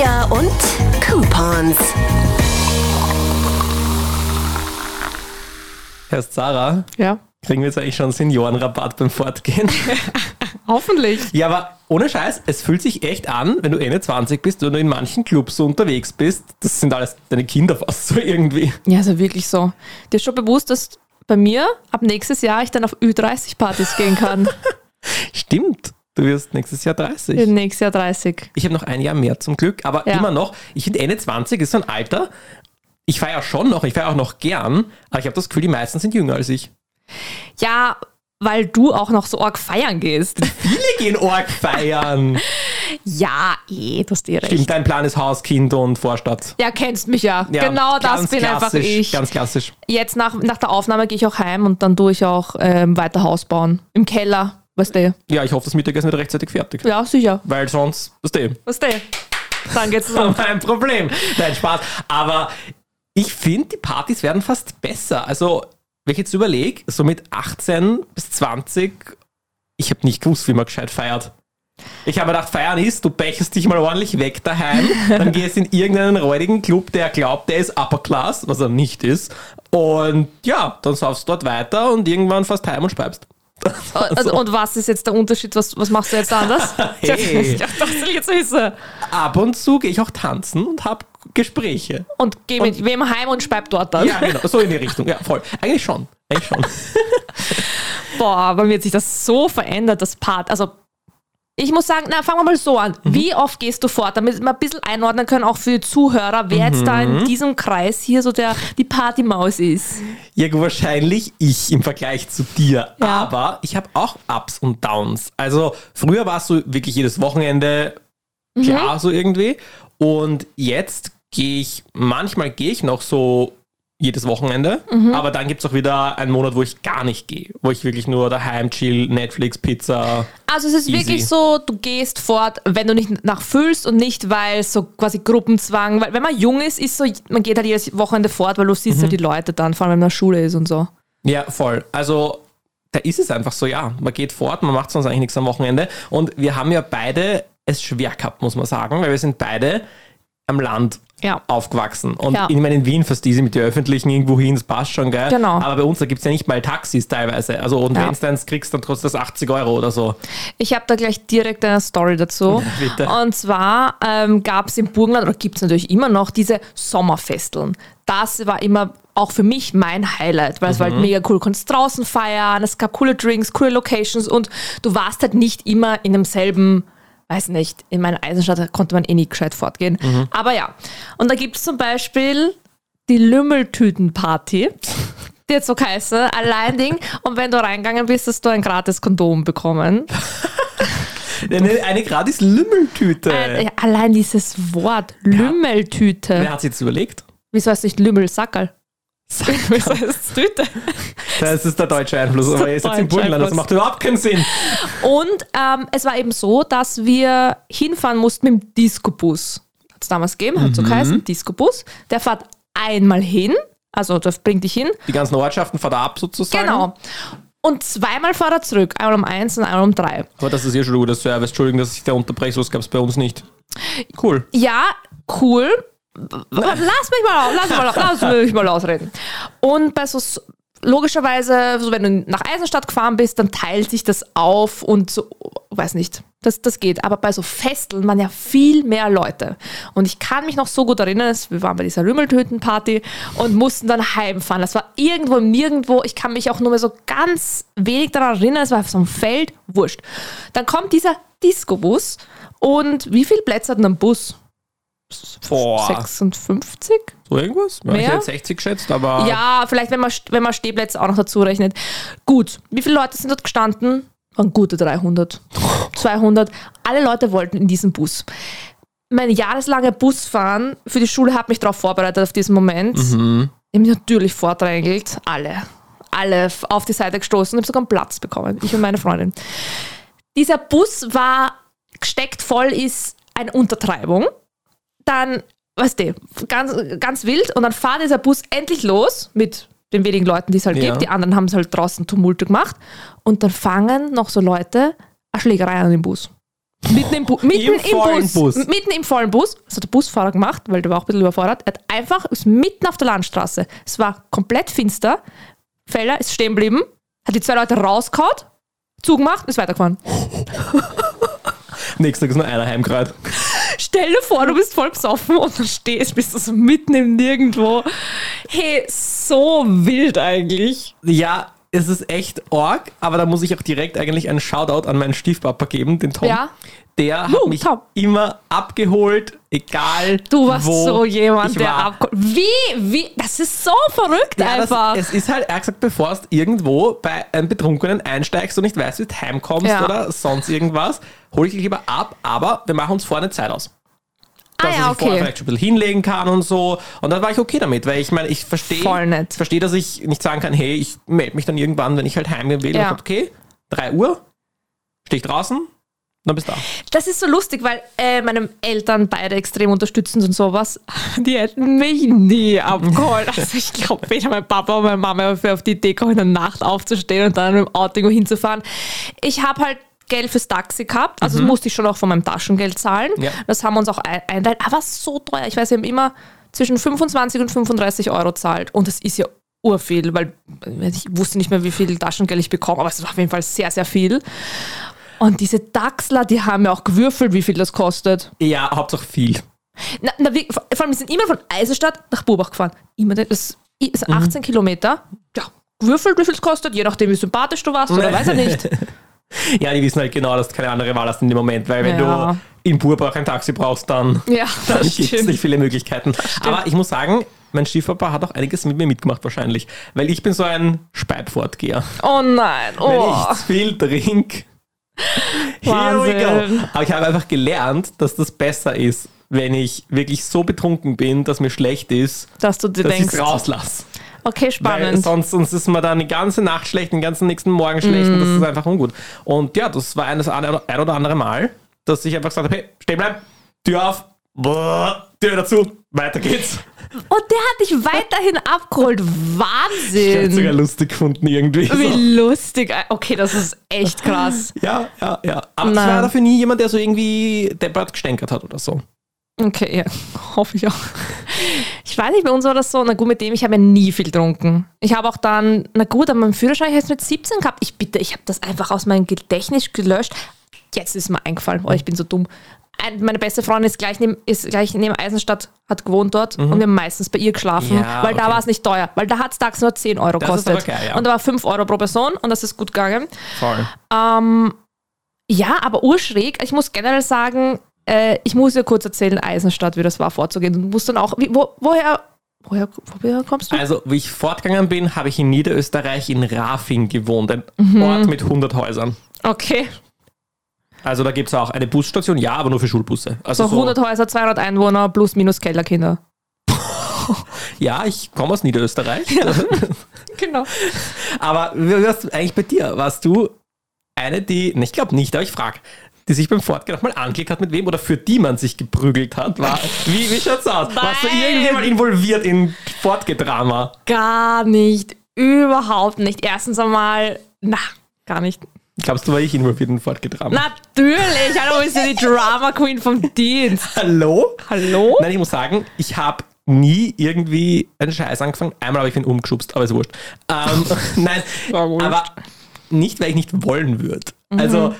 Trivia und Coupons. Herr Zara, Ja. kriegen wir jetzt eigentlich schon Seniorenrabatt beim Fortgehen? Hoffentlich. ja, aber ohne Scheiß, es fühlt sich echt an, wenn du Ende 20 bist und du in manchen Clubs so unterwegs bist. Das sind alles deine Kinder fast so irgendwie. Ja, ja wirklich so. Dir ist schon bewusst, dass bei mir ab nächstes Jahr ich dann auf Ü30-Partys gehen kann. Stimmt, du wirst nächstes Jahr 30. Nächstes Jahr 30. Ich habe noch ein Jahr mehr zum Glück, aber Ja. immer noch, ich finde Ende 20 ist so ein Alter, ich feiere schon noch, ich feiere auch noch gern, aber ich habe das Gefühl, die meisten sind jünger als ich. Ja, weil du auch noch so arg feiern gehst. Viele gehen Org feiern. Ja, eh, du hast eh recht. Stimmt, dein Plan ist Haus, Kind und Vorstadt. Ja, kennst mich ja. Ja, genau das bin einfach ich. Ganz klassisch. Jetzt nach, nach der Aufnahme gehe ich auch heim und dann tue ich auch ähm, weiter Haus bauen. Im Keller, weißt du. Ja, ich hoffe, das Mittagessen wird rechtzeitig fertig. Ja, sicher. Weil sonst, weißt du, Weißt du. Dann geht's los. ein Problem. Nein, Spaß. Aber ich finde, die Partys werden fast besser. Also, wenn ich jetzt überlege, so mit 18 bis 20, ich habe nicht gewusst, wie man gescheit feiert. Ich habe mir gedacht, feiern ist, du becherst dich mal ordentlich weg daheim, dann gehst in irgendeinen räudigen Club, der glaubt, der ist Upper Class, was er nicht ist. Und ja, dann saufst du dort weiter und irgendwann fast heim und speibst. Also, und was ist jetzt der Unterschied? Was, was machst du jetzt anders? Hey. Ich dachte, ich jetzt wissen. Ab und zu gehe ich auch tanzen und habe Gespräche. Und geh mit wem heim und speib dort dann. Ja, genau, so in die Richtung. Ja, voll. Eigentlich schon. Eigentlich schon. Boah, bei mir hat sich das so verändert, das Part. Also, ich muss sagen, na, fangen wir mal so an. Mhm. Wie oft gehst du fort, damit wir ein bisschen einordnen können, auch für die Zuhörer, wer jetzt da Mhm. in diesem Kreis hier so der, die Partymaus ist? Ja, wahrscheinlich ich im Vergleich zu dir. Ja. Aber ich habe auch Ups und Downs. Also früher warst du wirklich jedes Wochenende klar so irgendwie. Und jetzt gehe ich, manchmal gehe ich noch so jedes Wochenende, aber dann gibt es auch wieder einen Monat, wo ich gar nicht gehe, wo ich wirklich nur daheim chill, Netflix, Pizza. Also es ist Easy. wirklich so, du gehst fort, wenn du nicht nachfüllst und nicht, weil so quasi Gruppenzwang, weil wenn man jung ist, ist so, man geht halt jedes Wochenende fort, weil du siehst Mhm. ja die Leute dann, vor allem wenn man in der Schule ist und so. Ja, voll. Also da ist es einfach so, ja, man geht fort, man macht sonst eigentlich nichts am Wochenende. Und wir haben ja beide es schwer gehabt, muss man sagen, weil wir sind beide am Land Ja. aufgewachsen. Und Ja. ich meine, in Wien fährst du easy mit den Öffentlichen irgendwo hin, das passt schon, gell? Genau. Aber bei uns, da gibt es ja nicht mal Taxis teilweise. Also und Ja. wenn du eins kriegst, dann kostet das 80 Euro oder so. Ich habe da gleich direkt eine Story dazu. bitte. Und zwar ähm, gab es im Burgenland, oder gibt es natürlich immer noch, diese Sommerfesteln. Das war immer auch für mich mein Highlight, weil es war Mhm. halt mega cool. Du konntest draußen feiern, es gab coole Drinks, coole Locations und du warst halt nicht immer in demselben, weiß nicht, in meiner Eisenstadt konnte man eh nie gescheit fortgehen. Mhm. Aber ja. Und da gibt es zum Beispiel die Lümmeltütenparty. Die jetzt so heißen, allein Ding. Und wenn du reingegangen bist, hast du ein gratis Kondom bekommen. Eine, eine gratis Lümmeltüte. Ja, allein dieses Wort, Lümmeltüte. Wer hat sich jetzt überlegt? Wieso heißt es nicht Lümmelsackerl? Wieso heißt es Tüte? Das ist der deutsche Einfluss, aber ihr seid im deutsche Burgenland, das macht überhaupt keinen Sinn. Und ähm, es war eben so, dass wir hinfahren mussten mit dem Discobus. Hat es damals gegeben, hat so geheißen, Discobus. Der fährt einmal hin, also der bringt dich hin. Die ganzen Ortschaften fahrt er ab sozusagen. Genau. Und zweimal fahrt er zurück. Einmal um eins und einmal um drei. Aber das ist ja schon ein guter Service. Entschuldigung, dass ich da unterbreche, so gab es bei uns nicht. Cool. Ja, cool. Lass mich mal, lass mich mal, lass mich mal ausreden. Und bei so, logischerweise, so wenn du nach Eisenstadt gefahren bist, dann teilt sich das auf und so, weiß nicht, das, das geht. Aber bei so Festeln waren ja viel mehr Leute. Und ich kann mich noch so gut erinnern, wir waren bei dieser Rümmeltötenparty und mussten dann heimfahren. Das war irgendwo im Nirgendwo. Ich kann mich auch nur mehr so ganz wenig daran erinnern. Es war auf so einem Feld, wurscht. Dann kommt dieser Disco-Bus und wie viele Plätze hat denn ein Bus? Boah. 56? So irgendwas? Ja, ich Mehr? hätte 60 geschätzt, aber Ja, vielleicht, wenn man, wenn man Stehplätze auch noch dazu rechnet. Gut, wie viele Leute sind dort gestanden? Waren gute 300, 200. Alle Leute wollten in diesen Bus. Mein jahreslange Busfahren für die Schule hat mich darauf vorbereitet, auf diesen Moment. Ich habe mich natürlich vordrängelt. Alle. Alle auf die Seite gestoßen und habe sogar einen Platz bekommen. Ich und meine Freundin. Dieser Bus war gesteckt voll, ist eine Untertreibung. Dann, weißt du, ganz, ganz wild. Und dann fährt dieser Bus endlich los mit den wenigen Leuten, die es halt Ja. gibt. Die anderen haben es halt draußen Tumulte gemacht. Und dann fangen noch so Leute eine Schlägerei an dem Bus. Mitten im, Bu mitten Im im, vollen Bus, Bus. Mitten im vollen Bus. Das hat der Busfahrer gemacht, weil der war auch ein bisschen überfordert. Er hat einfach, ist mitten auf der Landstraße. Es war komplett finster. Feller ist stehen geblieben, hat die zwei Leute rausgehauen, zugemacht, ist weitergefahren. Nächster ist nur einer heimgerät. Stell dir vor, du bist voll besoffen und dann stehst, bist du so mitten im Nirgendwo. Hey, so wild eigentlich. Ja, es ist echt arg, aber da muss ich auch direkt eigentlich einen Shoutout an meinen Stiefpapa geben, den Tom. Ja. Der hat Uh, mich Tom. immer abgeholt, egal Du warst wo so jemand, der war. abkommt. Wie, wie, das ist so verrückt Ja, einfach. das, es ist halt, er hat gesagt, bevor du irgendwo bei einem Betrunkenen einsteigst und nicht weißt, wie du heimkommst Ja. oder sonst irgendwas, hol ich dich lieber ab, aber wir machen uns vorne Zeit aus. Ah Dass ja, er sich vorher okay. vielleicht schon ein bisschen hinlegen kann und so. Und dann war ich okay damit, weil ich meine, ich verstehe, verstehe, dass ich nicht sagen kann, hey, ich melde mich dann irgendwann, wenn ich halt heimgehen will. Ja. Und okay, 3 Uhr, stehe ich draußen, dann bist du da. Das ist so lustig, weil äh, meine Eltern beide extrem unterstützend und sowas. Die hätten mich nie abgeholt. Also ich glaube, weder mein Papa und meine Mama wäre auf die Idee gekommen, in der Nacht aufzustehen und dann mit dem Auto hinzufahren. Ich habe halt Geld fürs Taxi gehabt, also das musste ich schon auch von meinem Taschengeld zahlen. Ja. Das haben wir uns auch ein- einteilt, aber so teuer. Ich weiß, wir haben immer zwischen 25 und 35 Euro zahlt und das ist ja urviel, weil äh, ich wusste nicht mehr, wie viel Taschengeld ich bekomme, aber es war auf jeden Fall sehr, sehr viel. Und diese Dachsler, die haben ja auch gewürfelt, wie viel das kostet. Ja, Hauptsache viel. Na, na, wir, vor allem, wir sind immer von Eisenstadt nach Burbach gefahren. Immer, das ist Mhm. 18 Kilometer. Ja, gewürfelt, wie viel es kostet, je nachdem, wie sympathisch du warst oder weiß er nicht. Ja, die wissen halt genau, dass du keine andere Wahl hast in dem Moment, weil wenn Ja. du in Burbach ein Taxi brauchst, dann, Ja, dann gibt es nicht viele Möglichkeiten. Aber ich muss sagen, mein Stiefpapa hat auch einiges mit mir mitgemacht wahrscheinlich, weil ich bin so ein Speitfortgeher. Oh nein, Wenn oh. ich zu viel trinke, here we go. Aber ich habe einfach gelernt, dass das besser ist, wenn ich wirklich so betrunken bin, dass mir schlecht ist, Dass du dir dass denkst, es okay, Weil spannend. sonst, sonst ist man dann die ganze Nacht schlecht, den ganzen nächsten Morgen schlecht und das Mm. ist einfach ungut. Und ja, das war ein, das ein oder andere Mal, dass ich einfach gesagt habe, hey, stehen bleiben, Tür auf, Tür dazu, weiter geht's. Und der hat dich weiterhin abgeholt. Ich habe sogar Wahnsinn. lustig gefunden irgendwie. So. Wie lustig. Okay, das ist echt krass. Ja, ja, ja. Aber ich Nein. war dafür nie jemand, der so irgendwie deppert gestänkert hat oder so. Okay, ja, hoffe ich auch. Ich weiß nicht, bei uns war das so, na gut, mit dem, ich habe ja nie viel getrunken. Ich habe auch dann, na gut, aber mein Führerschein habe ich jetzt mit 17 gehabt. Ich bitte, ich habe das einfach aus meinem Gedächtnis gelöscht. Jetzt ist mir eingefallen, oh, ich bin so dumm. Ein, meine beste Freundin ist gleich neben, ist gleich neben Eisenstadt, hat gewohnt dort und wir haben meistens bei ihr geschlafen, Mhm. Ja, weil da okay. war es nicht teuer, weil da hat es tags nur 10 Euro gekostet. geil, ja. Und da war 5 Euro pro Person und das ist gut gegangen. Voll. Ähm, ja, aber urschräg. Ich muss generell sagen, äh, ich muss dir kurz erzählen, Eisenstadt, wie das war vorzugehen. Du musst dann auch, wie, wo, woher, woher, woher kommst du? Also, wie ich fortgegangen bin, habe ich in Niederösterreich in Rafing gewohnt, ein Mhm. Ort mit 100 Häusern. Okay, Also da gibt es auch eine Busstation, ja, aber nur für Schulbusse. Also so 100 Häuser, 200 Einwohner plus minus Kellerkinder. Ja, ich komme aus Niederösterreich. Genau. aber wie warst du eigentlich bei dir? Warst du eine, die, ne, ich glaube nicht, aber ich frage, die sich beim Fortgehen auch mal angelegt hat mit wem oder für die man sich geprügelt hat? War, wie, wie schaut's aus? Warst du Nein. irgendjemand involviert in Fortgedrama? Gar nicht. Überhaupt nicht. Erstens einmal, na, gar nicht. Glaubst du, war ich involviert in Fortgedrama? Natürlich, hallo, bist du die Drama Queen vom Dienst. Hallo? Hallo? Nein, ich muss sagen, ich habe nie irgendwie einen Scheiß angefangen. Einmal habe ich ihn umgeschubst, aber ist wurscht. Ähm, nein, War wurscht. aber nicht, weil ich nicht wollen würde. Also,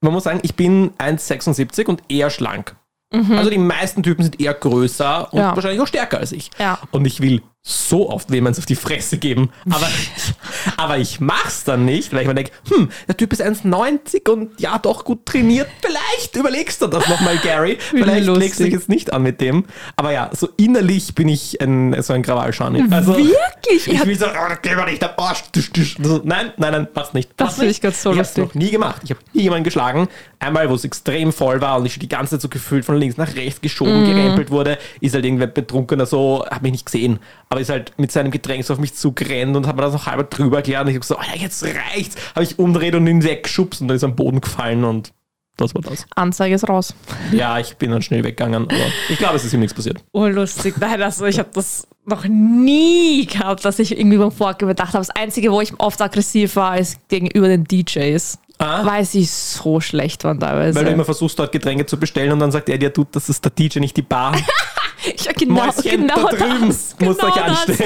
man muss sagen, ich bin 1,76 und eher schlank. Also die meisten Typen sind eher größer und Ja. wahrscheinlich auch stärker als ich. Ja. Und ich will so oft wem eins auf die Fresse geben. Aber, aber ich mach's dann nicht, weil ich mir denke, hm, der Typ ist 1,90 und ja, doch gut trainiert. Vielleicht überlegst du das nochmal, Gary. Vielleicht lustig. legst du dich jetzt nicht an mit dem. Aber ja, so innerlich bin ich ein, so ein Krawallschani. Also, Wirklich? Ich will so, oh, geh mal nicht, der Arsch. Tisch, tisch. So, Nein, nein, nein, passt nicht. Das Passt finde nicht. ich ganz so Ich hab's lustig. noch nie gemacht. Ich habe nie jemanden geschlagen. Einmal, wo es extrem voll war und ich die ganze Zeit so gefühlt von links nach rechts geschoben, Mhm. gerempelt wurde, ist halt irgendwer betrunkener so, hat mich nicht gesehen, aber ist halt mit seinem Getränk so auf mich zugerannt und hat mir das noch halber drüber erklärt und ich hab so, Alter, jetzt reicht's. Habe ich umdreht und ihn weggeschubst und dann ist er am Boden gefallen und das war das. Anzeige ist raus. Ja, ich bin dann schnell weggegangen, aber ich glaube, es ist ihm nichts passiert. Urlustig. Nein, also ich habe das noch nie gehabt, dass ich irgendwie beim Vorgehen gedacht habe. Das Einzige, wo ich oft aggressiv war, ist gegenüber den DJs. Ah. weil sie so schlecht waren teilweise. Weil du immer versuchst, dort Getränke zu bestellen und dann sagt er dir, tut, das ist der DJ, nicht die Bar. ja, genau, Mäuschen genau da drüben, das, musst genau euch das.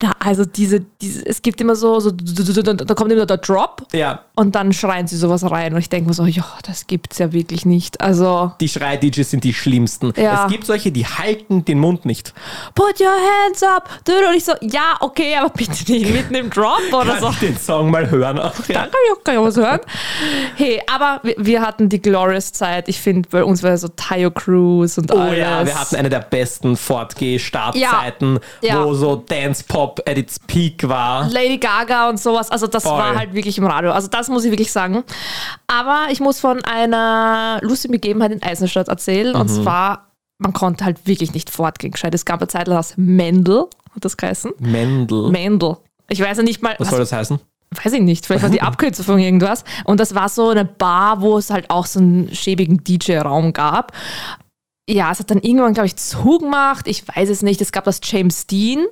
Da, also diese, diese, es gibt immer so, so da kommt immer der Drop Ja, und dann schreien sie sowas rein und ich denke mir so, ja, das gibt's ja wirklich nicht. Also, die Schrei-DJs sind die schlimmsten. Ja. Es gibt solche, die halten den Mund nicht. put your hands up. Und ich so, ja, okay, aber bitte nicht mitten im Drop oder Kann so. ich den Song mal hören? Auch, ja. kann ich auch was hören. Hey, aber wir, wir hatten die Glorious Zeit. Ich finde, bei uns war so Tayo Cruise und Oh alles. ja, wir hatten eine der besten Fortgeh-Startzeiten, Ja. wo so Dance Pop at its peak war. Lady Gaga und sowas. Also das Voll. war halt wirklich im Radio. Also das muss ich wirklich sagen. Aber ich muss von einer lustigen Begebenheit in Eisenstadt erzählen. Mhm. Und zwar, man konnte halt wirklich nicht fortgehen gescheit. Es gab eine Zeit lang das Mendel, hat das geheißen? Mendel. Mendel. Ich weiß ja nicht mal, Was soll das heißen? weiß ich nicht, vielleicht war die Abkürzung von irgendwas. Und das war so eine Bar, wo es halt auch so einen schäbigen DJ-Raum gab. Ja, es hat dann irgendwann, glaube ich, zugemacht. Ich weiß es nicht. Es gab das James Dean.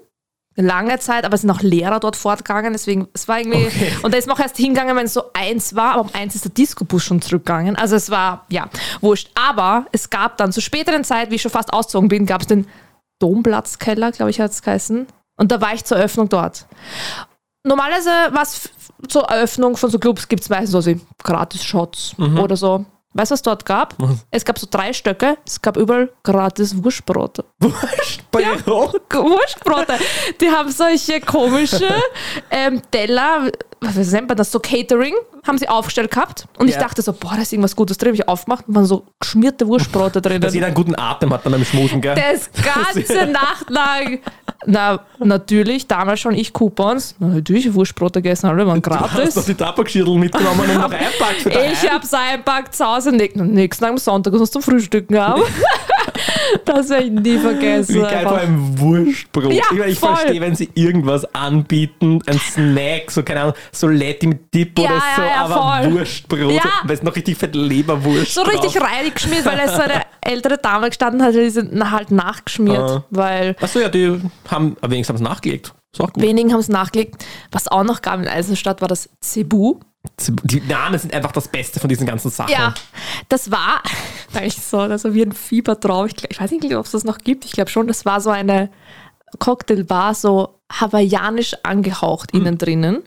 Lange Zeit, aber es sind auch Lehrer dort fortgegangen, deswegen, es war irgendwie, Okay. und da ist man auch erst hingegangen, wenn es so eins war, aber um eins ist der Disco-Bus schon zurückgegangen. Also es war, ja, wurscht. Aber es gab dann zur späteren Zeit, wie ich schon fast ausgezogen bin, gab es den Domplatzkeller, glaube ich, hat es geheißen. Und da war ich zur Eröffnung dort. Normalerweise was zur Eröffnung von so Clubs gibt es meistens so wie Gratis-Shots oder so. Weißt du, was dort gab? Es gab so drei Stöcke, es gab überall gratis Wurstbrote. Brot? Wurstbrote. Die haben solche komische ähm, Teller, was nennt man das, so Catering, haben sie aufgestellt gehabt. Und ich Ja. dachte so, boah, da ist irgendwas Gutes drin. Hab ich aufgemacht und waren so geschmierte Wurstbrote drin. Dass jeder einen guten Atem hat dann beim Schmusen, gell? Das ganze Nacht lang. Na, natürlich, damals schon ich Coupons. Na, natürlich Wurstbrote gegessen, alle waren Du hast doch gratis. die Tabakschirtel mitgenommen und noch einpackt für daheim. Ich hab's einpackt zu Hause und nächsten Tag am Sonntag was zum Frühstücken haben. das werde ich nie vergessen. Wie geil einfach. vor allem Wurstbrot. Ja, ich ich verstehe, wenn sie irgendwas anbieten, ein Snack, so keine Ahnung, so Letti mit Dip Ja, oder so, ja, aber voll. Wurstbrot, Ja. besten noch richtig fette Leberwurst. so richtig reinig geschmiert, weil es so eine ältere Dame gestanden hat, die sind halt nachgeschmiert, Ah. weil Achso, ja, die haben, aber wenigstens haben sie nachgelegt. Ist auch gut. wenigen haben es nachgelegt. Was auch noch gab in Eisenstadt war das Cebu. Die Namen sind einfach das Beste von diesen ganzen Sachen. Ja, das war eigentlich so, also wie ein Fiebertraum. Ich, ich weiß nicht, ob es das noch gibt. Ich glaube schon, das war so eine Cocktailbar, so hawaiianisch angehaucht Hm. innen drinnen.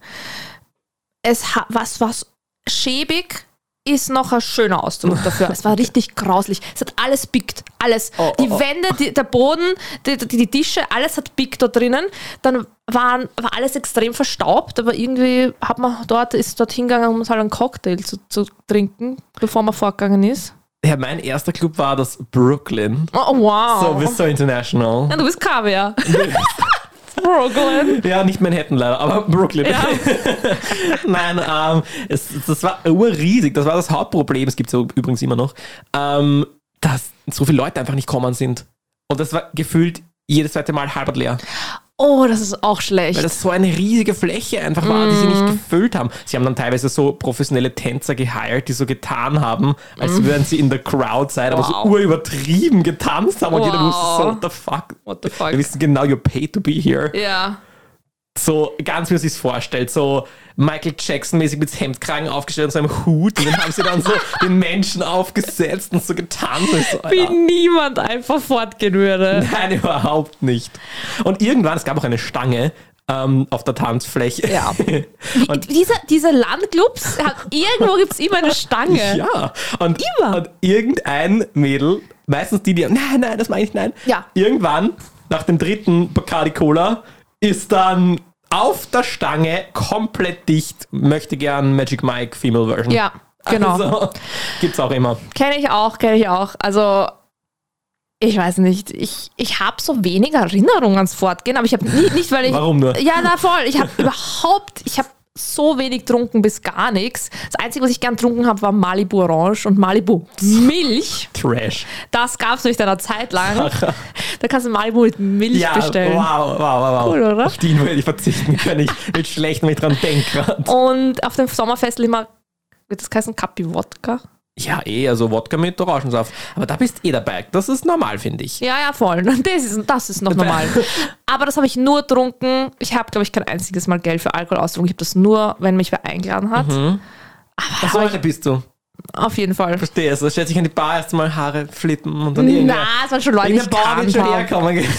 Es was was schäbig ist noch ein schöner Ausdruck dafür. Es war richtig grauslich. Es hat alles pickt. Alles. Oh, die oh, oh. Wände, die, der Boden, die, die, die Tische, alles hat pickt da drinnen. Dann waren, war alles extrem verstaubt, aber irgendwie hat man dort, ist dort hingegangen, um halt einen Cocktail zu, zu trinken, bevor man vorgegangen ist. Ja, mein erster Club war das Brooklyn. Oh, wow. So, bist so international. ja, du bist Kaviar. Brooklyn. Ja, nicht Manhattan leider, aber Brooklyn. Ja. Nein, ähm, es, das war urriesig. Das war das Hauptproblem. Es gibt es übrigens immer noch, ähm, dass so viele Leute einfach nicht kommen sind. Und das war gefühlt jedes zweite Mal halb leer. Oh, das ist auch schlecht. Weil das so eine riesige Fläche einfach war, die sie nicht gefüllt haben. Sie haben dann teilweise so professionelle Tänzer geheiert, die so getan haben, als würden sie in der Crowd sein, aber so Wow. urübertrieben getanzt haben und jeder Wow. wusste so, what the fuck. What the fuck? Wir wissen genau, you're paid to be here. ja. So ganz wie man sich vorstellt, so Michael Jackson-mäßig mit Hemdkragen aufgestellt und so einem Hut und dann haben sie dann so den Menschen aufgesetzt und so getanzt. Und so, Wie niemand einfach fortgehen würde. Nein, überhaupt nicht. Und irgendwann, es gab auch eine Stange ähm, auf der Tanzfläche. Ja. Und diese, diese Landclubs, irgendwo gibt es immer eine Stange. Ja, und, Immer. und irgendein Mädel, meistens die, die, nein, nein, das meine ich, nein. Ja. Irgendwann, nach dem dritten Bacardi Cola, ist dann auf der Stange komplett dicht, möchte gern Magic Mike Female Version. Ja, genau. Also, gibt's auch immer. Kenne ich auch, kenne ich auch. Also, ich weiß nicht. Ich, ich habe so wenig Erinnerungen ans Fortgehen, aber ich habe nie, nicht, weil ich. Warum nur? Ja, na voll. Ich habe überhaupt, ich habe so wenig getrunken bis gar nichts. Das Einzige, was ich gern getrunken habe, war Malibu Orange und Malibu Milch. Trash. Das gab es nämlich einer Zeit lang. Da kannst du Malibu mit Milch Ja, bestellen. wow, wow, wow, wow. Cool, oder? Auf die würde ich verzichten können. Ich wird schlecht, wenn ich dran denke. Und auf dem Sommerfest immer, wird das heißen, Kapi Wodka? Ja, eh, also Wodka mit Orangensaft. Aber da bist eh dabei. Das ist normal, finde ich. Ja, ja, voll. Das ist, das ist noch normal. Aber das habe ich nur getrunken. Ich habe, glaube ich, kein einziges Mal Geld für Alkohol ausgetrunken. Ich habe das nur, wenn mich wer eingeladen hat. Mhm. Ach so eine bist du. Auf jeden Fall. Verstehe. Also stellt sich an die Bar erstmal Haare flippen und dann Na, es waren schon Leute, die ich gekannt schon herkommen.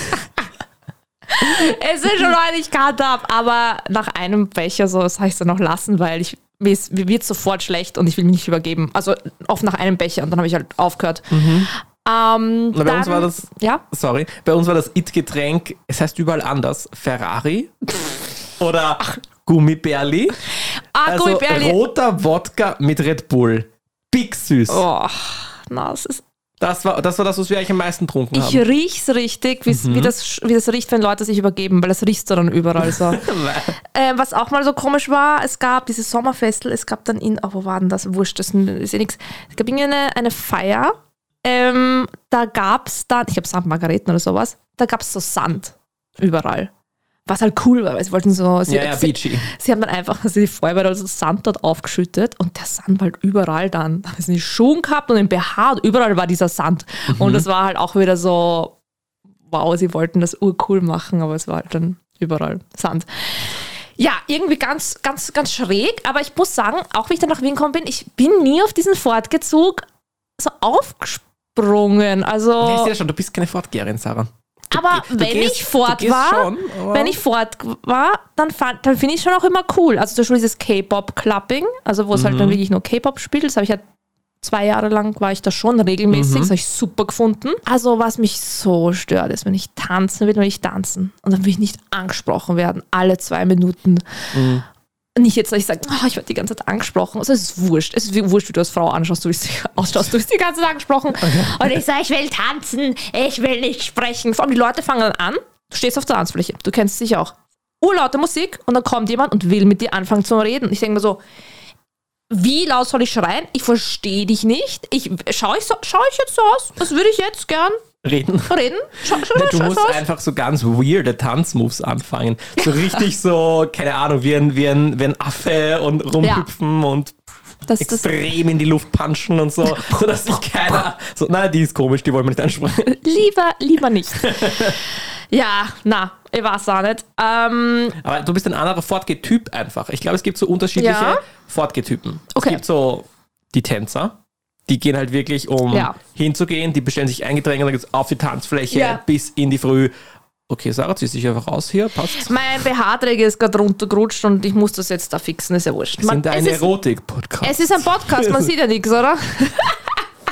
Es sind schon Leute, die ich habe, aber nach einem Becher so, das habe ich so noch lassen, weil ich mir, ist, mir wird sofort schlecht und ich will mich nicht übergeben. Also oft nach einem Becher und dann habe ich halt aufgehört. Ähm, Na, bei dann, uns war das, Ja, sorry, bei uns war das It-Getränk, es heißt überall anders, Ferrari oder Gummibärli. ah, Also Gummibärli. roter Wodka mit Red Bull. Big süß. Oh, na, das ist Das, war, das war das, was wir eigentlich am meisten getrunken Ich haben. riech's richtig, Mhm. wie, das, wie das riecht, wenn Leute sich übergeben, weil das riechst du dann überall so. ähm, was auch mal so komisch war, es gab dieses Sommerfestel, es gab dann in, oh, wo war denn das? Wurscht, das ist ja nichts. Es gab irgendwie eine, Feier, ähm, da gab's dann, ich glaube St. Margareten oder sowas, da gab's so Sand überall. Was halt cool war, weil sie wollten so, sie, Ja, ja, sie, sie haben dann einfach, also die Feuerwehr hat so Sand dort aufgeschüttet und der Sand war halt überall dann. Da haben sie die Schuhe gehabt und im BH und überall war dieser Sand. Und das war halt auch wieder so, wow, sie wollten das urcool machen, aber es war halt dann überall Sand. Ja, irgendwie ganz, ganz, ganz schräg, aber ich muss sagen, auch wie ich dann nach Wien gekommen bin, ich bin nie auf diesen Fortgezug so aufgesprungen. Also, Ja, ich sehe schon, du bist keine Fortgeherin, Sarah. Aber du wenn gehst- ich fort war, schon, wenn ich fort war, dann, fand- dann finde ich schon auch immer cool. Also zum Beispiel dieses K-Pop-Clubbing, also wo es halt dann Mhm. wirklich nur K-Pop spielt, das habe ich ja zwei Jahre lang war ich da schon regelmäßig, Mhm. das habe ich super gefunden. Also was mich so stört, ist, wenn ich tanzen will, will ich tanzen und dann will ich nicht angesprochen werden, alle zwei Minuten. Mhm. Nicht jetzt, dass ich sage, oh, ich werde die ganze Zeit angesprochen. Also es ist wurscht. Es ist wie wurscht, wie du als Frau anschaust, du bist, ausschaust, du bist die ganze Zeit angesprochen. Und ich sage, ich will tanzen, ich will nicht sprechen. Vor allem die Leute fangen dann an, du stehst auf der Tanzfläche, du kennst dich auch. Urlaute Musik und dann kommt jemand und will mit dir anfangen zu reden. Ich denke mir so, wie laut soll ich schreien? Ich verstehe dich nicht. Ich, schaue ich, so, schau ich jetzt so aus? Das würde ich jetzt gern Reden. reden. Schau, schau, Du musst einfach so ganz weirde Tanzmoves anfangen. So richtig so, keine Ahnung, wie ein, wie ein, wie ein Affe und rumhüpfen und Das, das, extrem in die Luft punchen und so, sodass sich keiner. So, nein, die ist komisch, die wollen wir nicht ansprechen. lieber, lieber nicht. ja, na, ich weiß auch nicht. Ähm, Aber du bist ein anderer Fortgeh-Typ einfach. Ich glaube, es gibt so unterschiedliche Ja. Fortgeh-Typen. Okay. Es gibt so die Tänzer, die gehen halt wirklich, um Ja. hinzugehen, die bestellen sich ein Getränk und dann geht's auf die Tanzfläche Ja. bis in die Früh. Okay, Sarah, ziehst dich einfach raus hier, passt. mein BH-Träger ist gerade runtergerutscht und ich muss das jetzt da fixen, ist ja wurscht. Wir Man, sind es, ein Erotik-Podcast. es ist ein Podcast, man sieht ja nichts, oder?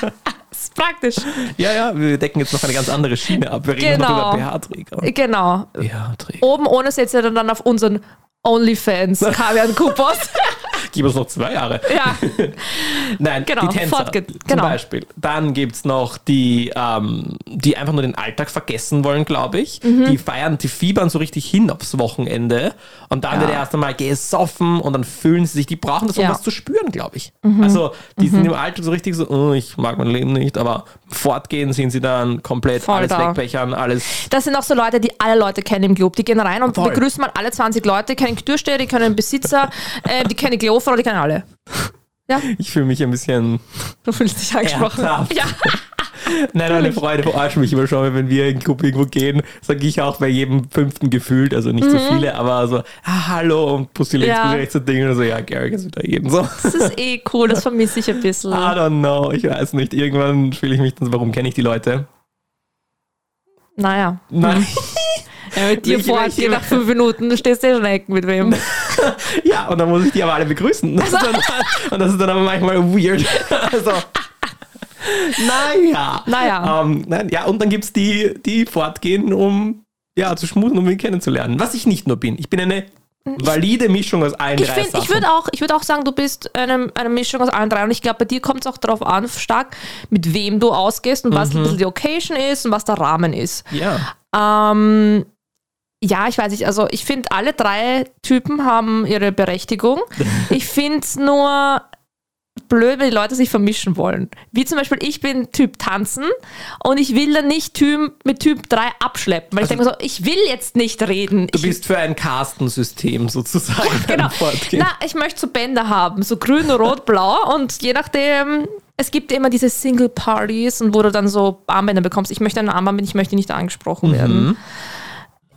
das ist praktisch. Ja, ja, wir decken jetzt noch eine ganz andere Schiene ab. Wir reden Genau. noch über BH-Träger. Genau. BH-Träger. Oben ohne setzt ihr dann auf unseren OnlyFans, Kavian Kupos. Gib uns noch zwei Jahre. ja, Nein, Genau, die Tänzer fortge- zum genau. Beispiel. Dann gibt es noch die, ähm, die einfach nur den Alltag vergessen wollen, glaube ich. Mhm. Die feiern, die fiebern so richtig hin aufs Wochenende. Und dann Ja. wird erst einmal gesoffen und dann fühlen sie sich, die brauchen das, um Ja. Mhm. was zu spüren, glaube ich. Also die sind im Alltag so richtig so, oh, ich mag mein Leben nicht, aber fortgehen sind sie dann komplett Voll alles da. wegbechern, alles. das sind auch so Leute, die alle Leute kennen im Club. Die gehen rein und Voll. begrüßen mal alle 20 Leute, kennen die Türsteher, die kennen den Besitzer, äh, die kennen die Klofrau, die kennen alle. Ja, Ich fühle mich ein bisschen du fühlst dich angesprochen. Ernsthaft? Ja. Nein, meine Freunde verarschen mich immer schon, wenn wir in Club irgendwo gehen, sage ich auch bei jedem fünften gefühlt, also nicht so viele, aber so, ah, hallo und Pussy links, Mhm. Ja. Rechts und Dinge und so, ja, Gary ist wieder jeden so. Das ist eh cool, das vermisse ich ein bisschen. I don't know, ich weiß nicht, irgendwann fühle ich mich dann, so, warum kenne ich die Leute? Naja. Nein, Ja, mit dir fortgehen welche- nach fünf Minuten, du stehst eh schon Ecken mit wem. ja, und dann muss ich die aber alle begrüßen. Das dann, und das ist dann aber manchmal weird. Also, naja. Naja. Ähm, nein, ja, und dann gibt es die, die fortgehen, um ja, zu schmusen, um ihn kennenzulernen. Was ich nicht nur bin. Ich bin eine valide Mischung aus allen Ich, drei find, ich würde auch, ich würd auch sagen, du bist eine, eine Mischung aus allen drei. Und ich glaube, bei dir kommt es auch darauf an, stark, mit wem du ausgehst und was ein bisschen die Occasion ist und was der Rahmen ist. ja. Ähm, ja, ich weiß nicht, also ich finde, alle drei Typen haben ihre Berechtigung. Ich finde es nur blöd, wenn die Leute sich vermischen wollen. Wie zum Beispiel, ich bin Typ Tanzen und ich will dann nicht Typ, mit Typ 3 abschleppen, weil ich denke mir so, ich will jetzt nicht reden. Du ich, bist für ein Kastensystem sozusagen. genau. Na, ich möchte so Bänder haben, so grün, rot, blau und je nachdem, es gibt immer diese Single-Parties und wo du dann so Armbänder bekommst. Ich möchte ein Armband, ich möchte nicht angesprochen werden.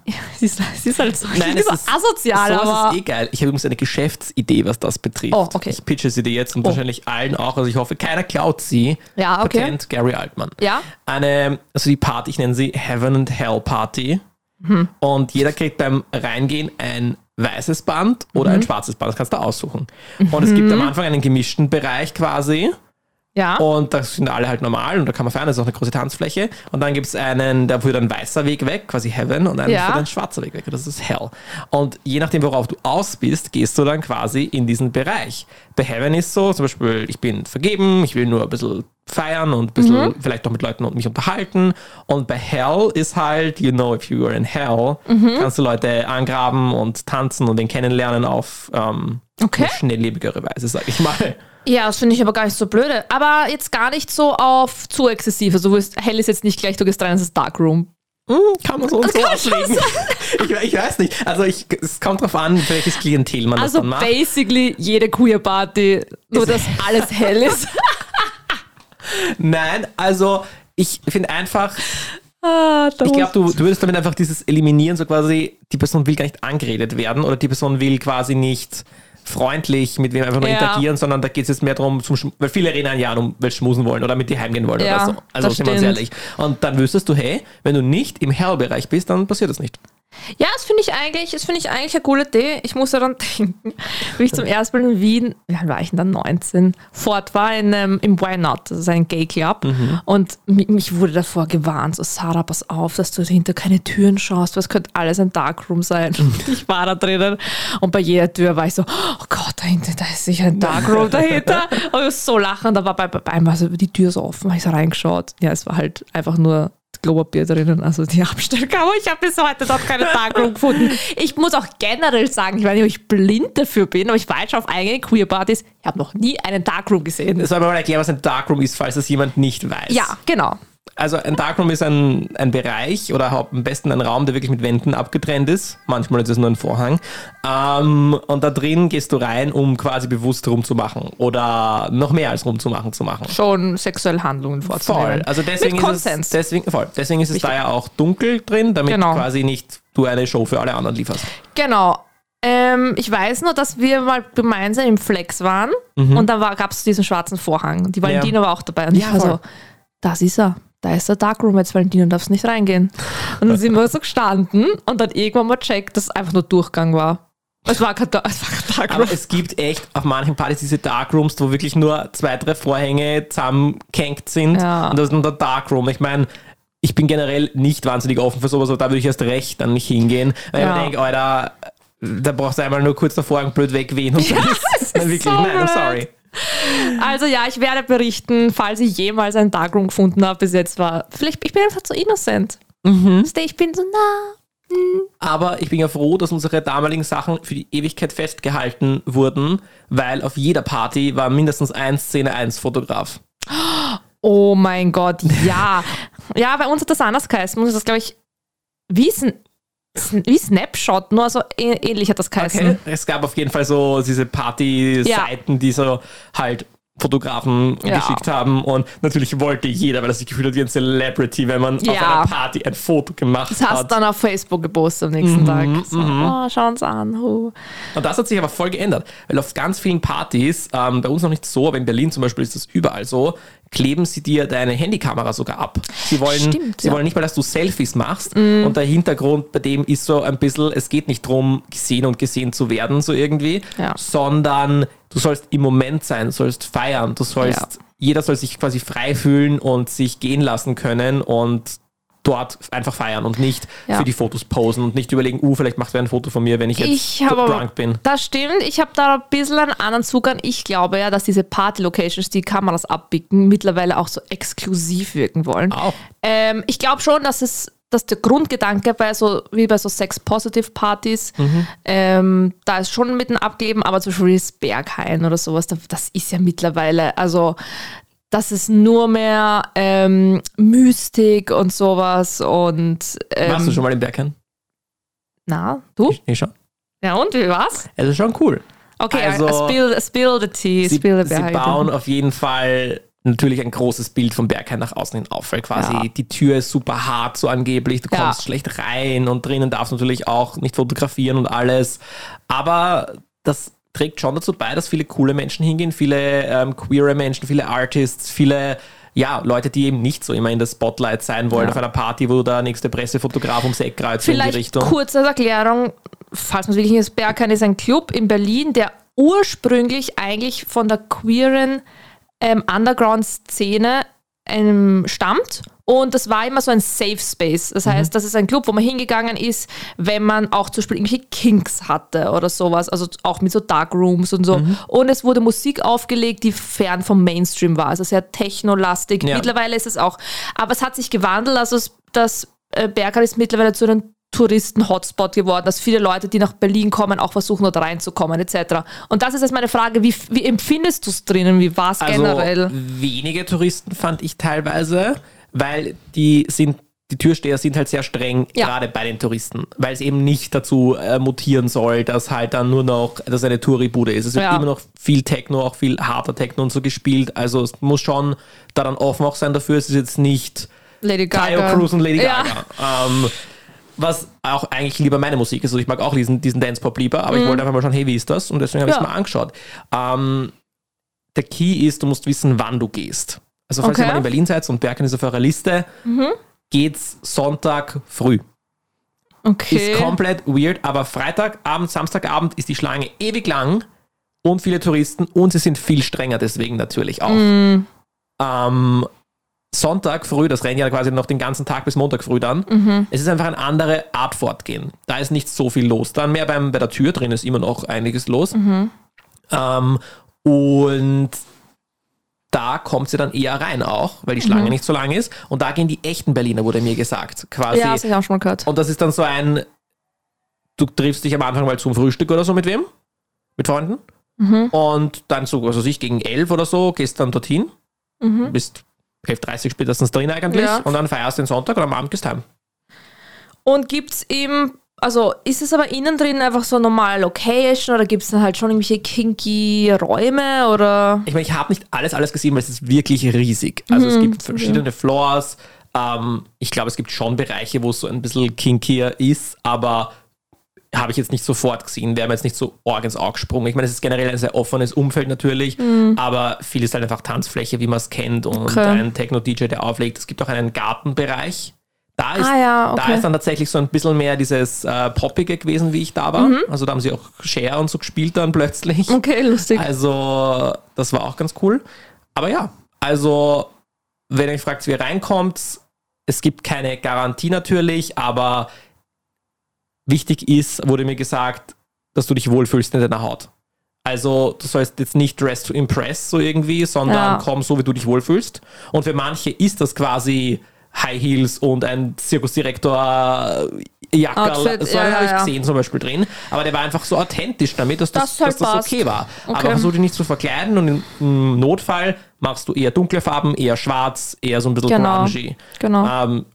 Sie ist, sie ist halt so, Nein, sie ist es ist asozial, sowas aber. ist eh geil. Ich habe übrigens eine Geschäftsidee, was das betrifft. Oh, okay. Ich pitche sie dir jetzt und wahrscheinlich allen auch. Also ich hoffe, keiner klaut sie. Ja, okay. Patent Gary Altman. Ja? Eine, also die Party, ich nenne sie Heaven and Hell Party. Mhm. Und jeder kriegt beim Reingehen ein weißes Band oder Mhm. ein schwarzes Band. Das kannst du aussuchen. Und es gibt am Anfang einen gemischten Bereich quasi. Ja. Und da sind alle halt normal und da kann man feiern, das ist auch eine große Tanzfläche. Und dann gibt es einen, da führt ein weißer Weg weg, quasi Heaven, und einen Ja. führt ein schwarzer Weg weg, das ist Hell. Und je nachdem, worauf du aus bist, gehst du dann quasi in diesen Bereich. Bei Heaven ist so, zum Beispiel, ich bin vergeben, ich will nur ein bisschen feiern und ein bisschen Mhm. vielleicht auch mit Leuten und mich unterhalten. Und bei Hell ist halt, you know, if you are in Hell, Mhm. kannst du Leute angraben und tanzen und den kennenlernen auf ähm, Okay. eine schnelllebigere Weise, sag ich mal. Ja, das finde ich aber gar nicht so blöde. Aber jetzt gar nicht so auf zu exzessiv. Also, hell ist jetzt nicht gleich, du gehst rein, es ist Darkroom. Hm, kann man so und so auslegen. Ich, ich weiß nicht. Also ich, es kommt drauf an, welches Klientel man Also, das dann macht. basically jede Queer Party, nur dass alles hell ist. Nein, also ich finde einfach, ah, ich glaube, du, du würdest damit einfach dieses eliminieren, so quasi, die Person will gar nicht angeredet werden oder die Person will quasi nicht freundlich mit wem einfach nur Ja. interagieren, sondern da geht es jetzt mehr darum, zum, weil viele reden ein Jahr um, weil schmusen wollen oder mit dir heimgehen wollen Ja, oder so. Also sind wir uns ehrlich. Und dann wüsstest du, hey, wenn du nicht im Hell-Bereich bist, dann passiert das nicht. Ja, das finde ich eigentlich, das finde ich eigentlich eine coole Idee. Ich muss daran denken, wie ich zum ersten Mal in Wien, wie alt war ich denn dann 19, fort war in, ähm, im Why Not, das ist ein Gay Club. Und mi- mich wurde davor gewarnt, so Sarah, pass auf, dass du hinter keine Türen schaust, weil es könnte alles ein Darkroom sein. ich war da drinnen und bei jeder Tür war ich so, oh Gott, dahinter, da ist sicher ein Darkroom dahinter. Und ich war so lachen, da war bei, bei bei einem war so die Tür so offen, habe ich so reingeschaut. Ja, es war halt einfach nur Klopapier drinnen, also die Abstellkammer. Ich habe bis heute dort keine Darkroom gefunden. Ich muss auch generell sagen, ich weiß nicht, ob ich blind dafür bin, aber ich war schon auf einigen Queer-Partys. Ich habe noch nie einen Darkroom gesehen. Soll man mal erklären, was ein Darkroom ist, falls das jemand nicht weiß? Ja, genau. Also ein Darkroom ist ein, ein Bereich oder am besten ein Raum, der wirklich mit Wänden abgetrennt ist. Manchmal ist es nur ein Vorhang. Ähm, und da drin gehst du rein, um quasi bewusst rumzumachen oder noch mehr als rumzumachen zu machen. Schon sexuelle Handlungen vorzunehmen. Voll. Also deswegen Mit ist Konsens. es, deswegen, voll. Deswegen ist es da ja auch dunkel drin, damit Genau. quasi nicht du eine Show für alle anderen lieferst. Genau. Ähm, ich weiß nur, dass wir mal gemeinsam im Flex waren und da gab es diesen schwarzen Vorhang. Die Valentina war auch dabei. Und Ja, ich war so, das ist er. Da ist der Darkroom, jetzt Valentina darfst nicht reingehen. Und dann sind wir so gestanden und dann irgendwann mal checkt, dass es einfach nur Durchgang war. Es war kein, Dar- es war kein Darkroom. Aber es gibt echt auf manchen Partys diese Darkrooms, wo wirklich nur zwei, drei Vorhänge zusammengehängt sind. Ja. Und das ist dann der Darkroom. Ich meine, ich bin generell nicht wahnsinnig offen für sowas, aber da würde ich erst recht dann nicht hingehen. Weil Ja. ich mir denke, Alter, da brauchst du einmal nur kurz der Vorhang blöd wegwehen und dann Ja, ist dann ist wirklich, so nein, I'm sorry. Also ja, ich werde berichten, falls ich jemals einen Darkroom gefunden habe. Bis jetzt war, vielleicht, ich bin einfach zu innocent. Du, Ich bin so, na, Aber ich bin ja froh, dass unsere damaligen Sachen für die Ewigkeit festgehalten wurden, weil auf jeder Party war mindestens ein Szene 1 Fotograf. Oh mein Gott, ja. ja, bei uns hat das anders geheißen. Muss das, glaube ich, Sn wie Snapshot, nur so ähnlich hat das geheißen. Okay. Es gab auf jeden Fall so diese Party-Seiten, die so halt Fotografen Ja. geschickt haben und natürlich wollte jeder, weil er sich gefühlt hat wie ein Celebrity, wenn man auf Ja. einer Party ein Foto gemacht Das hast hat. dann auf Facebook gepostet am nächsten Tag. So, oh, schau uns an. Huh. Und das hat sich aber voll geändert, weil auf ganz vielen Partys, ähm, bei uns noch nicht so, aber in Berlin zum Beispiel ist das überall so, kleben sie dir deine Handykamera sogar ab. Sie wollen, Stimmt, sie ja. Wollen nicht mal, dass du Selfies machst und der Hintergrund bei dem ist so ein bisschen, es geht nicht darum, gesehen und gesehen zu werden, so irgendwie, Ja. sondern du sollst im Moment sein, du sollst feiern, du sollst, Ja. jeder soll sich quasi frei fühlen und sich gehen lassen können und dort einfach feiern und nicht Ja. für die Fotos posen und nicht überlegen, uh, vielleicht macht wer ein Foto von mir, wenn ich jetzt Ich habe aber, drunk bin. das stimmt, ich habe da ein bisschen einen anderen Zugang. Ich glaube ja, dass diese Party-Locations, die Kameras abbicken, mittlerweile auch so exklusiv wirken wollen. Auch. Ähm, ich glaube schon, dass es dass der Grundgedanke bei so, wie bei so Sex-Positive-Partys, ähm, da ist schon mit dem Abgeben, aber zum Beispiel das Berghain oder sowas, da- das ist ja mittlerweile, also das ist nur mehr ähm, Mystik und sowas und ähm, Warst du schon mal im Berghain? na, du? Ich schon. Ja und, wie war's? Es ist schon cool. Okay, Also, spill, spill the tea, Sie, spill the sie bauen auf jeden Fall natürlich ein großes Bild vom Berghain nach außen hin auffällt. Quasi Ja. die Tür ist super hart, so angeblich. Du Ja. kommst schlecht rein und drinnen darfst du natürlich auch nicht fotografieren und alles. Aber das trägt schon dazu bei, dass viele coole Menschen hingehen, viele ähm, queere Menschen, viele Artists, viele ja, Leute, die eben nicht so immer in der Spotlight sein wollen Ja. auf einer Party, wo der nächste Pressefotograf ums Eck kreuzt in die Richtung. kurz als Erklärung, falls man es wirklich nicht ist, Berghain ist ein Club in Berlin, der ursprünglich eigentlich von der queeren ähm, Underground-Szene ähm, stammt. Und das war immer so ein Safe Space. Das heißt, das ist ein Club, wo man hingegangen ist, wenn man auch zum Beispiel irgendwelche Kinks hatte oder sowas. Also auch mit so Dark Rooms und so. Und es wurde Musik aufgelegt, die fern vom Mainstream war. Also sehr technolastig. Ja. Mittlerweile ist es auch. Aber es hat sich gewandelt. Also es, das äh, Berghain ist mittlerweile zu einem Touristen-Hotspot geworden, dass viele Leute, die nach Berlin kommen, auch versuchen, dort reinzukommen, etc. Und das ist jetzt meine Frage, wie, wie empfindest du es drinnen? Wie war es Also generell? wenige Touristen fand ich teilweise, weil die sind die Türsteher sind halt sehr streng, Ja. gerade bei den Touristen, weil es eben nicht dazu äh, mutieren soll, dass halt dann nur noch, dass eine Touri-Bude ist. Es wird Ja. immer noch viel Techno, auch viel harter Techno und so gespielt. Also es muss schon da dann offen auch sein dafür. Es ist jetzt nicht Lady Tayo Gaga. Cruz und Lady Ja. Gaga. Ähm, was auch eigentlich lieber meine Musik ist. Also ich mag auch diesen, diesen Dance-Pop lieber, aber ich wollte einfach mal schauen, hey, wie ist das? Und deswegen habe ich Mhm. Es mal angeschaut. Ähm, der Key ist, du musst wissen, wann du gehst. Also falls Okay. Mhm. ihr mal in Berlin seid und Bergen ist auf eurer Liste, geht's Sonntag früh. Okay. Ist komplett weird, aber Freitagabend, Samstagabend ist die Schlange ewig lang und viele Touristen und sie sind viel strenger deswegen natürlich auch. Mhm. Ähm, Sonntag früh, das rennt ja quasi noch den ganzen Tag bis Montag früh dann. Mhm. Es ist einfach eine andere Art fortgehen. Da ist nicht so viel los. Dann mehr beim, bei der Tür drin ist immer noch einiges los. Mhm. Ähm, und da kommt sie dann eher rein auch, weil die Mhm. Schlange nicht so lang ist. Und da gehen die echten Berliner, wurde mir gesagt. Quasi. ja, das habe ich auch schon mal gehört. Und das ist dann so ein, du triffst dich am Anfang mal zum Frühstück oder so mit wem? Mit Freunden. Mhm. Und dann so, also ich gegen elf oder so, gehst dann dorthin, bist 11.30 spätestens drin eigentlich Mhm. Ja. und dann feierst den Sonntag und am Abend gehst heim. Und gibt es eben, also ist es aber innen drin einfach so eine normale Location oder gibt es dann halt schon irgendwelche kinky Räume oder? Ich meine, ich habe nicht alles, alles gesehen, weil es ist wirklich riesig. Also es gibt verschiedene Floors. Ähm, ich glaube, es gibt schon Bereiche, wo es so ein bisschen kinkier ist, aber habe ich jetzt nicht sofort gesehen, wäre mir jetzt nicht so arg ins Auge gesprungen. Ich meine, es ist generell ein sehr offenes Umfeld natürlich, aber viel ist halt einfach Tanzfläche, wie man es kennt und Okay. ein Techno-DJ, der auflegt. Es gibt auch einen Gartenbereich. Da ist, Ah ja, da okay. ist dann tatsächlich so ein bisschen mehr dieses äh, Poppige gewesen, wie ich da war. Also da haben sie auch Share und so gespielt dann plötzlich. Okay, lustig. Also, das war auch ganz cool. Aber ja, also, wenn ihr fragt, wie ihr reinkommt, es gibt keine Garantie natürlich, aber wichtig ist, wurde mir gesagt, dass du dich wohlfühlst in deiner Haut. Also, du sollst jetzt nicht dress to impress so irgendwie, sondern Ja. komm so, wie du dich wohlfühlst. Und für manche ist das quasi High Heels und ein Zirkusdirektor Jacke. Outfit, So ja, habe ich ja. gesehen zum Beispiel drin. Aber der war einfach so authentisch damit, dass das, Das halt dass das okay war. Okay. Aber versuch dich nicht zu verkleiden und im, Notfall machst du eher dunkle Farben, eher schwarz, eher so ein bisschen Genau. grungy. Genau. Ähm,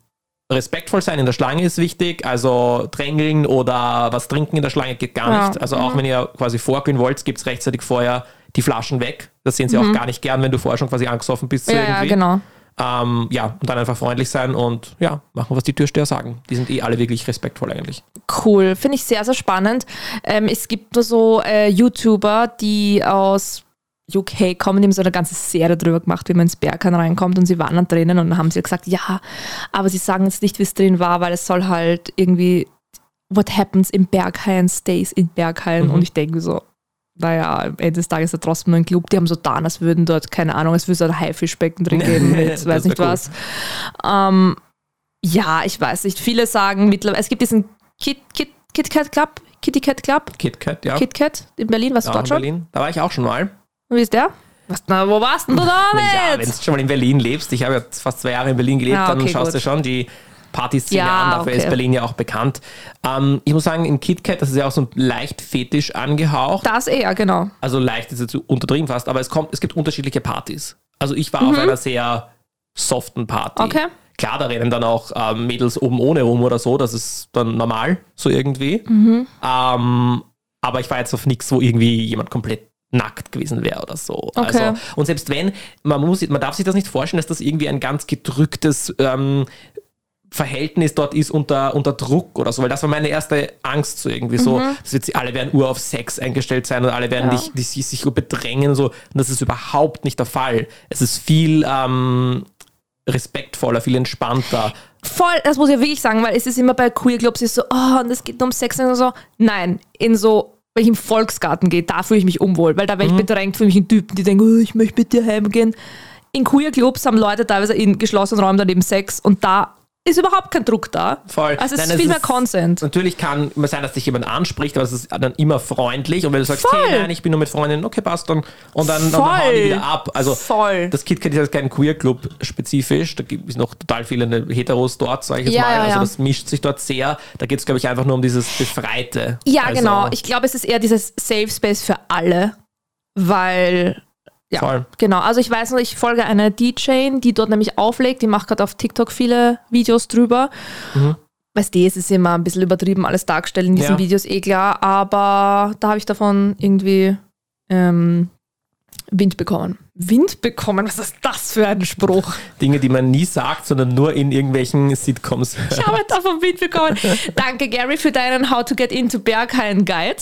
respektvoll sein in der Schlange ist wichtig, also drängeln oder was trinken in der Schlange geht gar Ja. nicht. Also auch wenn ihr quasi vorglühen wollt, gibt es rechtzeitig vorher die Flaschen weg. Das sehen sie auch gar nicht gern, wenn du vorher schon quasi angesoffen bist. Mhm. ja, ja, genau. Ähm, ja, und dann einfach freundlich sein und ja, machen, was die Türsteher sagen. Die sind eh alle wirklich respektvoll eigentlich. Cool, finde ich sehr, sehr spannend. Ähm, es gibt nur so äh, YouTuber, die aus UK kommen, die haben so eine ganze Serie drüber gemacht, wie man ins Berghain reinkommt und sie waren dann drinnen und dann haben sie gesagt, ja, aber sie sagen jetzt nicht, wie es drin war, weil es soll halt irgendwie what happens im Berghain stays in Berghain Mhm. und ich denke mir so, naja, am Ende des Tages ist ja trotzdem nur ein Club, die haben so da, als würden dort, keine Ahnung, es würde so ein Haifischbecken drin geben mit, weiß nicht cool. was. Ähm, ja, ich weiß nicht. Viele sagen mittlerweile, es gibt diesen Kit, Kit, Kit Kat Club, Kitty Cat Club, KitKat, ja. Kit Kat in Berlin, was ja, du in dort schon? Berlin. Da war ich auch schon mal. Wie ist der? Was, na, wo warst denn du da Naja, wenn du schon mal in Berlin lebst, ich habe ja fast zwei Jahre in Berlin gelebt, Ja, dann okay, schaust gut. du schon die Partyszene Ja, an, dafür okay. ist Berlin ja auch bekannt. Ähm, ich muss sagen, in KitKat, das ist ja auch so leicht fetisch angehaucht. Das eher, genau. Also leicht ist jetzt untertrieben fast, aber es, kommt, es gibt unterschiedliche Partys. Also ich war auf einer sehr soften Party. Mhm. Okay. Klar, da rennen dann auch ähm, Mädels oben ohne rum oder so, das ist dann normal, so irgendwie. Mhm. Ähm, aber ich war jetzt auf nichts, wo irgendwie jemand komplett nackt gewesen wäre oder so. Okay. Also, und selbst wenn, man, muss, man darf sich das nicht vorstellen, dass das irgendwie ein ganz gedrücktes ähm, Verhältnis dort ist unter, unter Druck oder so, weil das war meine erste Angst so irgendwie so, dass jetzt alle werden ur auf Sex eingestellt sein und alle werden Ja. dich, die, sich, sich bedrängen und so. Und das ist überhaupt nicht der Fall. Es ist viel ähm, respektvoller, viel entspannter. Voll, das muss ich wirklich sagen, weil es ist immer bei Queer Clubs ist so, oh, und es geht nur um Sex und so. Nein, in so, wenn ich im Volksgarten gehe, da fühle ich mich unwohl, weil da werde ich bedrängt, fühle mich in Typen, die denken, oh, ich möchte mit dir heimgehen. In Queer Clubs haben Leute teilweise in geschlossenen Räumen daneben Sex und da ist überhaupt kein Druck da. Voll. Also es Nein, ist es viel mehr Consent. Natürlich kann immer sein, dass dich jemand anspricht, aber es ist dann immer freundlich. Und wenn du sagst, Voll. hey, nein, ich bin nur mit Freundinnen, okay, passt dann. Und dann, dann hauen die wieder ab. Also Voll. das KitKat ist jetzt kein Queer-Club spezifisch. Da gibt es noch total viele Heteros dort, sage ich jetzt Ja, mal. also ja. das mischt sich dort sehr. Da geht es, glaube ich, einfach nur um dieses Befreite. Ja, also, genau. Ich glaube, es ist eher dieses Safe Space für alle, weil. Ja, Voll. genau. Also ich weiß noch, ich folge einer DJ, die dort nämlich auflegt. Die macht gerade auf TikTok viele Videos drüber. Weißt du, es ist immer ein bisschen übertrieben alles dargestellt in diesen Ja. Videos, eh klar. Aber da habe ich davon irgendwie ähm, Wind bekommen. Wind bekommen? Was ist das für ein Spruch? Dinge, die man nie sagt, sondern nur in irgendwelchen Sitcoms hört. Ich habe davon Wind bekommen. Danke, Gary, für deinen How to Get into Berghain Guide.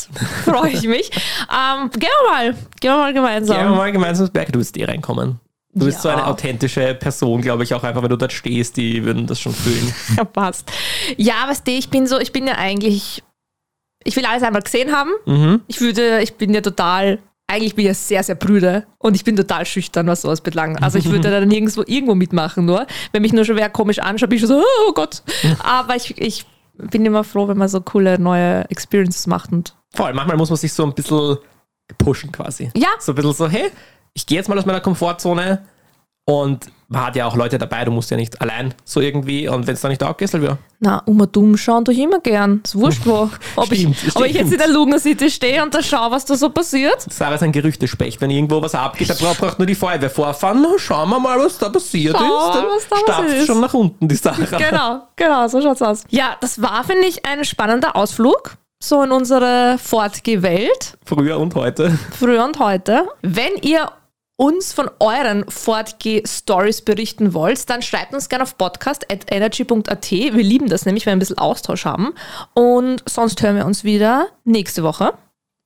Freue ich mich. Ähm, gehen wir mal. Gehen wir mal gemeinsam. Ja, mal gemeinsam ins Berg, du wirst eh reinkommen. Du bist Ja. so eine authentische Person, glaube ich, auch einfach, wenn du dort stehst, die würden das schon fühlen. Ja, passt. Ja, weißt du, ich bin so, ich bin ja eigentlich, ich will alles einmal gesehen haben. Mhm. Ich würde, ich bin ja total, eigentlich bin ich ja sehr, sehr brüde und ich bin total schüchtern, was sowas belangt. Also ich würde dann nirgendwo irgendwo mitmachen, nur. Wenn mich nur schon wer komisch anschaut, bin ich schon so, oh Gott. Aber ich, ich bin immer froh, wenn man so coole neue Experiences macht und Voll, manchmal muss man sich so ein bisschen pushen quasi. Ja. So ein bisschen so, hey, ich gehe jetzt mal aus meiner Komfortzone und man hat ja auch Leute dabei, du musst ja nicht allein so irgendwie und wenn es dann nicht auch ist, halt wieder. Na, immer dumm schauen tue ich immer gern. Ist wurscht wo. Ob, ich, ob ich jetzt in der Lugner City stehe und da schaue, was da so passiert. Sarah ist ein Gerüchtespecht, wenn irgendwo was abgeht, da braucht, nur die Feuerwehr vorfahren, na, schauen wir mal, was da passiert Schauen wir ist. Dann was da ist. schon nach unten, die Sarah. Genau, genau, so schaut's aus. Ja, das war, finde ich, ein spannender Ausflug. So in unsere Fortgeh-Welt, Früher und heute. früher und heute. Wenn ihr uns von euren Fortgeh-Stories berichten wollt, dann schreibt uns gerne auf podcast.energy.at. Wir lieben das nämlich, wenn wir ein bisschen Austausch haben. Und sonst hören wir uns wieder nächste Woche.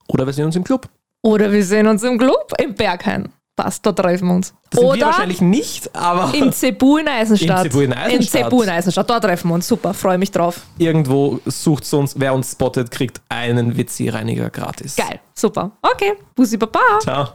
Oder wir sehen uns im Club. Oder wir sehen uns im Club im Berghain. Passt, da treffen wir uns. Das sind wir Oder wahrscheinlich nicht, aber in Cebu in Eisenstadt. In Cebu in Eisenstadt. In Cebu in Eisenstadt. Da treffen wir uns. Super, freue mich drauf. irgendwo sucht uns, wer uns spottet, kriegt einen WC-Reiniger gratis. Geil, super. Okay, Bussi Baba. Ciao.